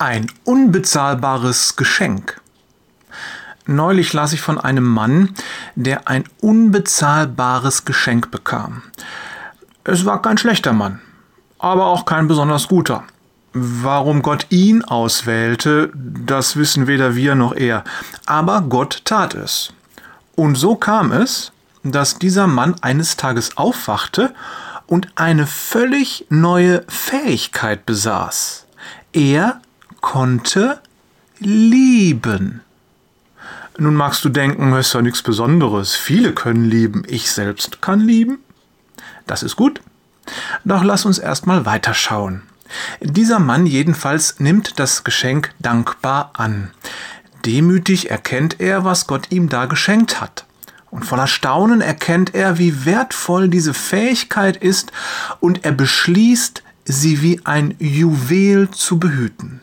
Ein unbezahlbares Geschenk. Neulich las ich von einem Mann, der ein unbezahlbares Geschenk bekam. Es war kein schlechter Mann, aber auch kein besonders guter. Warum Gott ihn auswählte, das wissen weder wir noch er. Aber Gott tat es. Und so kam es, dass dieser Mann eines Tages aufwachte und eine völlig neue Fähigkeit besaß. Er konnte lieben. Nun magst du denken, es ist ja nichts Besonderes. Viele können lieben. Ich selbst kann lieben. Das ist gut. Doch lass uns erstmal weiterschauen. Dieser Mann jedenfalls nimmt das Geschenk dankbar an. Demütig erkennt er, was Gott ihm da geschenkt hat. Und voller Staunen erkennt er, wie wertvoll diese Fähigkeit ist, und er beschließt, sie wie ein Juwel zu behüten.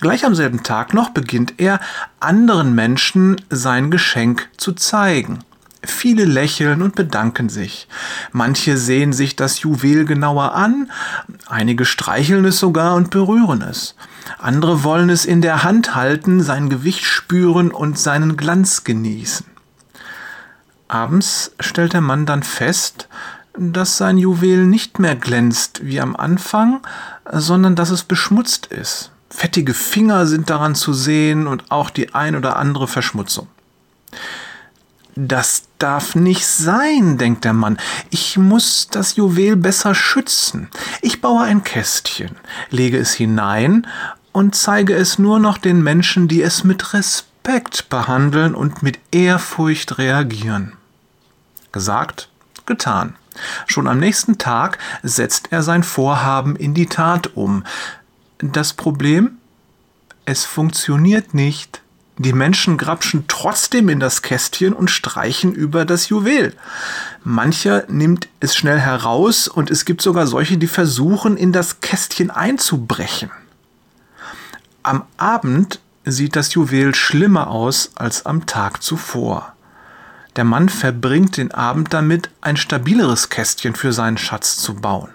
Gleich am selben Tag noch beginnt er, anderen Menschen sein Geschenk zu zeigen. Viele lächeln und bedanken sich. Manche sehen sich das Juwel genauer an, einige streicheln es sogar und berühren es. Andere wollen es in der Hand halten, sein Gewicht spüren und seinen Glanz genießen. Abends stellt der Mann dann fest, dass sein Juwel nicht mehr glänzt wie am Anfang, sondern dass es beschmutzt ist. Fettige Finger sind daran zu sehen und auch die ein oder andere Verschmutzung. Das darf nicht sein, denkt der Mann. Ich muss das Juwel besser schützen. Ich baue ein Kästchen, lege es hinein und zeige es nur noch den Menschen, die es mit Respekt behandeln und mit Ehrfurcht reagieren. Gesagt, getan. Schon am nächsten Tag setzt er sein Vorhaben in die Tat um. Das Problem? Es funktioniert nicht. Die Menschen grapschen trotzdem in das Kästchen und streichen über das Juwel. Mancher nimmt es schnell heraus und es gibt sogar solche, die versuchen, in das Kästchen einzubrechen. Am Abend sieht das Juwel schlimmer aus als am Tag zuvor. Der Mann verbringt den Abend damit, ein stabileres Kästchen für seinen Schatz zu bauen.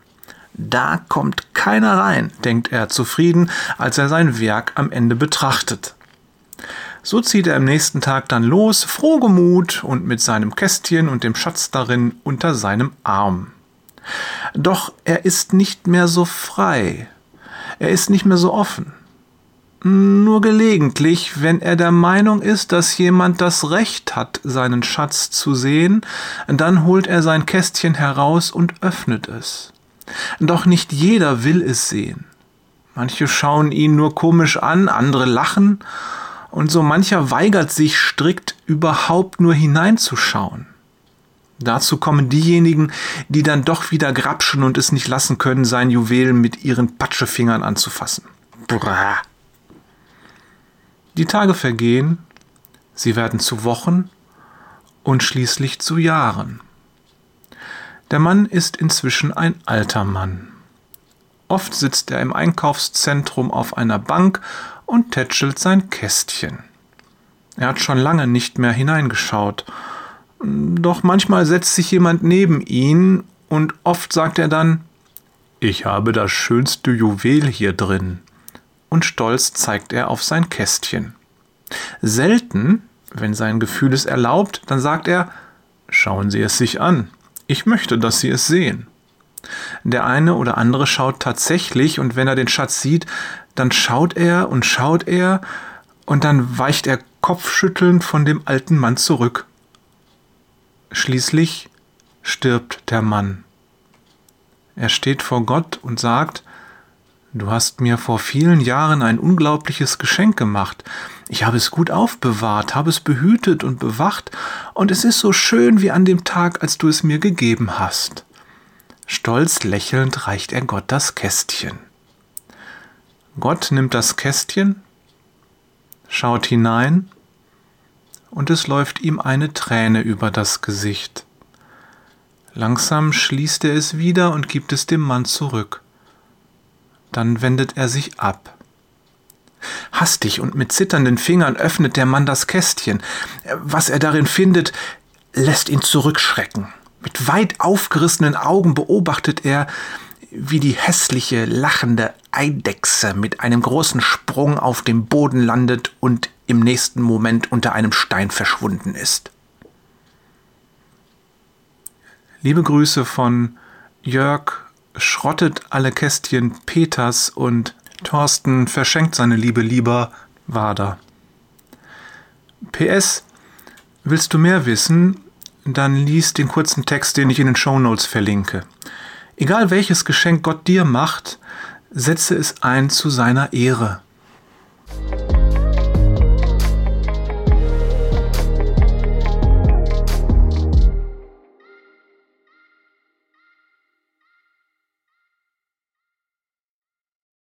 Da kommt keiner rein, denkt er zufrieden, als er sein Werk am Ende betrachtet. So zieht er am nächsten Tag dann los, frohgemut und mit seinem Kästchen und dem Schatz darin unter seinem Arm. Doch er ist nicht mehr so frei. Er ist nicht mehr so offen. Nur gelegentlich, wenn er der Meinung ist, dass jemand das Recht hat, seinen Schatz zu sehen, dann holt er sein Kästchen heraus und öffnet es. Doch nicht jeder will es sehen. Manche schauen ihn nur komisch an, andere lachen, und so mancher weigert sich strikt überhaupt nur hineinzuschauen. Dazu kommen diejenigen, die dann doch wieder grapschen und es nicht lassen können, sein Juwel mit ihren Patschefingern anzufassen. Brrr. Die Tage vergehen, sie werden zu Wochen und schließlich zu Jahren. Der Mann ist inzwischen ein alter Mann. Oft sitzt er im Einkaufszentrum auf einer Bank und tätschelt sein Kästchen. Er hat schon lange nicht mehr hineingeschaut. Doch manchmal setzt sich jemand neben ihn und oft sagt er dann, ich habe das schönste Juwel hier drin und stolz zeigt er auf sein Kästchen. Selten, wenn sein Gefühl es erlaubt, dann sagt er, schauen Sie es sich an, ich möchte, dass Sie es sehen. Der eine oder andere schaut tatsächlich und wenn er den Schatz sieht, dann schaut er und schaut er und dann weicht er kopfschüttelnd von dem alten Mann zurück. Schließlich stirbt der Mann. Er steht vor Gott und sagt, Du hast mir vor vielen Jahren ein unglaubliches Geschenk gemacht. Ich habe es gut aufbewahrt, habe es behütet und bewacht, und es ist so schön wie an dem Tag, als du es mir gegeben hast. Stolz lächelnd reicht er Gott das Kästchen. Gott nimmt das Kästchen, schaut hinein, und es läuft ihm eine Träne über das Gesicht. Langsam schließt er es wieder und gibt es dem Mann zurück. Dann wendet er sich ab. Hastig und mit zitternden Fingern öffnet der Mann das Kästchen. Was er darin findet, lässt ihn zurückschrecken. Mit weit aufgerissenen Augen beobachtet er, wie die hässliche, lachende Eidechse mit einem großen Sprung auf dem Boden landet und im nächsten Moment unter einem Stein verschwunden ist. Liebe Grüße von Jörg schrottet alle Kästchen Peters und Thorsten verschenkt seine Liebe lieber Wader. PS, willst du mehr wissen? Dann lies den kurzen Text, den ich in den Show Notes verlinke. Egal welches Geschenk Gott dir macht, setze es ein zu seiner Ehre.